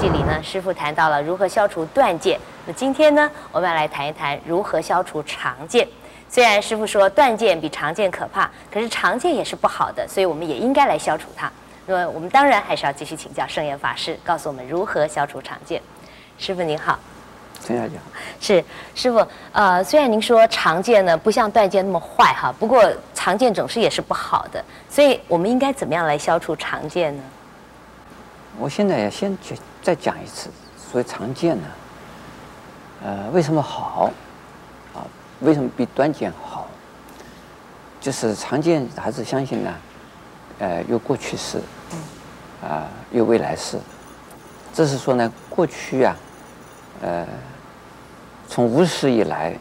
集里呢，师傅谈到了如何消除断见。那今天呢，我们要来谈一谈如何消除常见。虽然师傅说断见比常见可怕，可是常见也是不好的，所以我们也应该来消除它。那么我们当然还是要继续请教圣严法师，告诉我们如何消除常见。师傅您好。陈小姐，是师傅。呃，虽然您说常见呢不像断剑那么坏哈，不过常见总是也是不好的，所以我们应该怎么样来消除常见呢？我现在也先去再讲一次，所谓常见呢，呃，为什么好？啊，为什么比短见好？就是常见还是相信呢？呃，有过去式，啊，有未来式。这是说呢，过去啊，呃。从无始以来，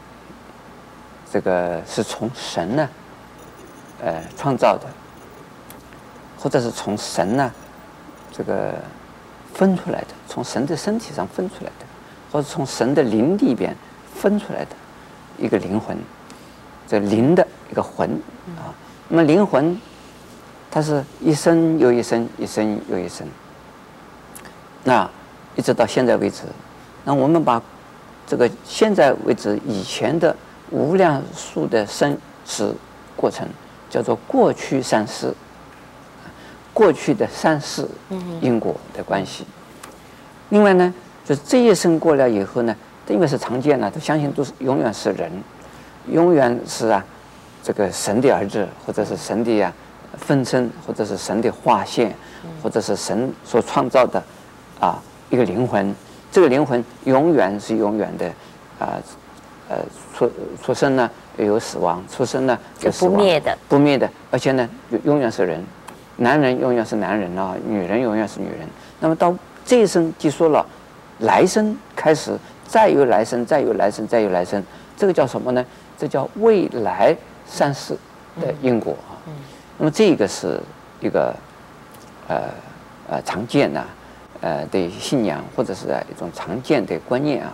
这个是从神呢，呃，创造的，或者是从神呢，这个分出来的，从神的身体上分出来的，或者从神的灵里边分出来的一个灵魂，这灵的一个魂啊。那么灵魂，它是一生又一生，一生又一生，那一直到现在为止，那我们把。这个现在为止以前的无量数的生死过程，叫做过去三世，过去的三世因果的关系。另外呢，就是这一生过了以后呢，因为是常见了，都相信都是永远是人，永远是啊，这个神的儿子，或者是神的啊分身，或者是神的化现，或者是神所创造的啊一个灵魂。这个灵魂永远是永远的，啊、呃，呃，出出生呢有死亡，出生呢有死亡，不灭的，不灭的，而且呢永远是人，男人永远是男人啊，女人永远是女人。那么到这一生结束了，来生开始，再有来生，再有来生，再有来生，这个叫什么呢？这叫未来三世的因果啊。嗯嗯、那么这个是一个，呃呃常见呐。呃，的信仰或者是一种常见的观念啊，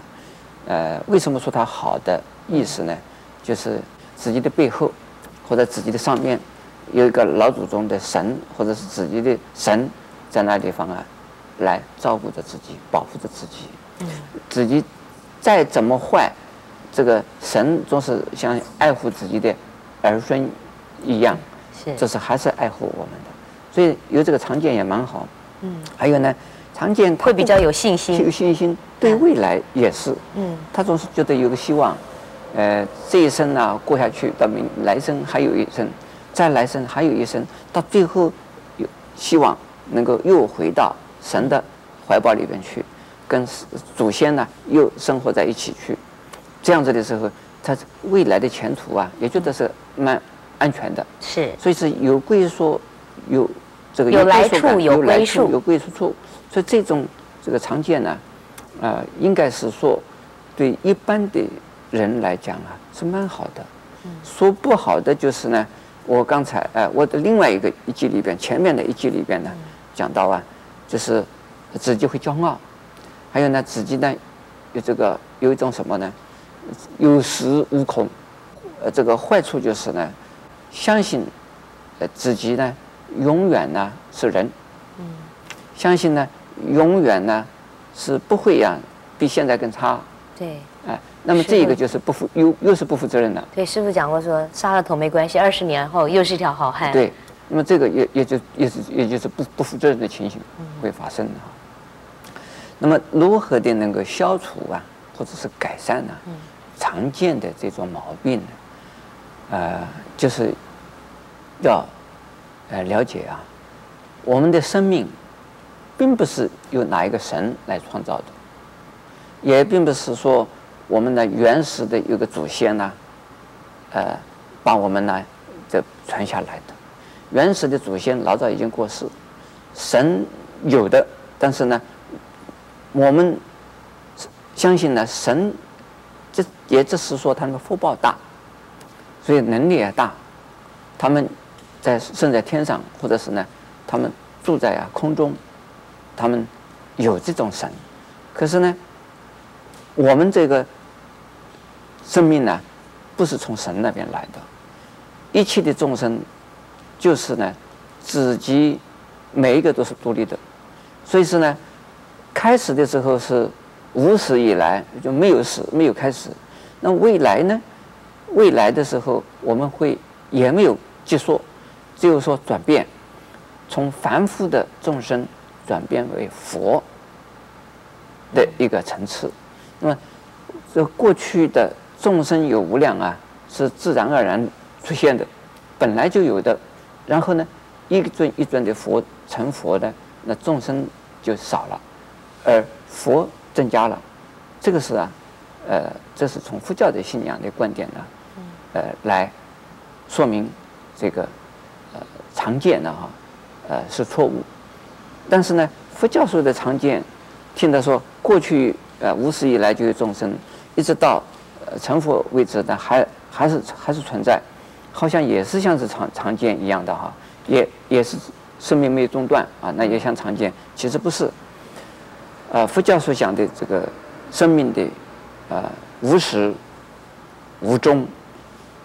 呃，为什么说它好的意思呢？就是自己的背后或者自己的上面有一个老祖宗的神，或者是自己的神在那地方啊，来照顾着自己，保护着自己。嗯。自己再怎么坏，这个神总是像爱护自己的儿孙一样。是。这是还是爱护我们的，所以有这个常见也蛮好。嗯。还有呢。常见他会比较有信心，有信心，对未来也是。嗯，他总是觉得有个希望，呃，这一生呢过下去，到明来生还有一生，再来生还有一生，到最后有希望能够又回到神的怀抱里边去，跟祖先呢又生活在一起去，这样子的时候，他未来的前途啊，也觉得是蛮安全的。是，所以是有归宿，有这个有来处，有归宿，有归宿处。所以这种这个常见呢，啊、呃，应该是说，对一般的人来讲啊，是蛮好的。说不好的就是呢，我刚才呃，我的另外一个一句里边，前面的一句里边呢，讲到啊，就是自己会骄傲，还有呢，自己呢有这个有一种什么呢，有恃无恐。呃，这个坏处就是呢，相信呃自己呢永远呢是人，相信呢。永远呢，是不会呀，比现在更差。对，哎，那么这个就是不负又又是不负责任的。对，师傅讲过说，杀了头没关系，二十年后又是一条好汉。对，那么这个也也就也是也就是不不负责任的情形会发生的。嗯、那么如何的能够消除啊，或者是改善呢？嗯、常见的这种毛病呢，呃，就是要呃了解啊，我们的生命。并不是由哪一个神来创造的，也并不是说我们的原始的有个祖先呢，呃，把我们呢这传下来的。原始的祖先老早已经过世，神有的，但是呢，我们相信呢，神这也只是说他们福报大，所以能力也大，他们在生在天上，或者是呢，他们住在啊空中。他们有这种神，可是呢，我们这个生命呢，不是从神那边来的，一切的众生就是呢，自己每一个都是独立的，所以说呢，开始的时候是无始以来就没有始，没有开始。那未来呢？未来的时候我们会也没有结束，只有说转变，从凡夫的众生转变为佛的一个层次。那么这过去的众生有无量啊，是自然而然出现的，本来就有的。然后呢，一尊一尊的佛成佛的，那众生就少了，而佛增加了。这个是啊，呃，这是从佛教的信仰的观点呢，呃，来说明这个呃常见的哈，呃是错误。但是呢，佛教说的常见，听他说过去呃无始以来就有众生，一直到呃成佛为止的还还是还是存在。好像也是像是常常见一样的哈，也也是生命没有中断啊，那也像常见，其实不是。呃，佛教所讲的这个生命的呃无始无终，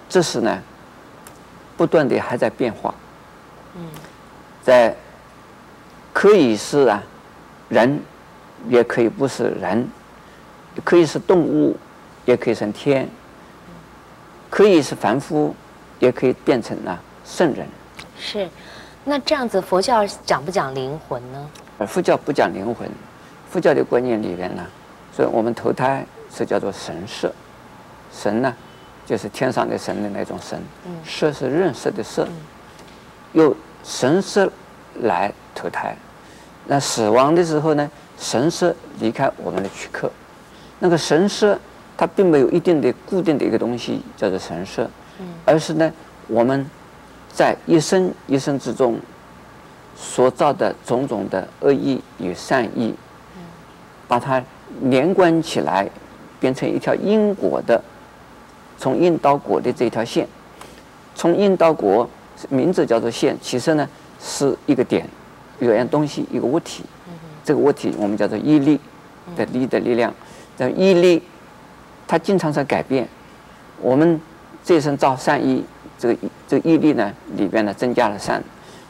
这是呢不断的还在变化。嗯，在可以是啊人，也可以不是人，可以是动物，也可以成天，可以是凡夫。也可以变成了圣人。是，那这样子佛教讲不讲灵魂呢？而佛教不讲灵魂，佛教的观念里面呢，所以我们投胎是叫做神识，神呢就是天上的神的那种神，识是认识的识，用神识来投胎。那死亡的时候呢，神识离开我们的躯壳，那个神识它并没有一定的固定的一个东西叫做神识。而是呢，我们在一生一生之中所造的种种的恶意与善意，把它连贯起来，变成一条因果的，从因到果的这条线，从因到果，名字叫做线，其实呢是一个点，有样东西，一个物体，这个物体我们叫做业力的力的力量，这业力它经常在改变，我们。这一生造善意，这个这个业力呢里边呢增加了善；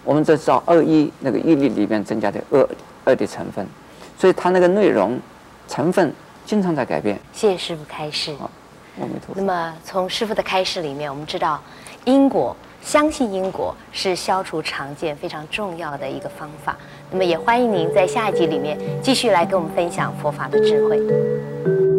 我们这造恶意，那个业力里边增加的恶恶的成分，所以它那个内容成分经常在改变。谢谢师傅开示。那么从师傅的开示里面，我们知道因果，相信因果是消除常见非常重要的一个方法。那么也欢迎您在下一集里面继续来跟我们分享佛法的智慧。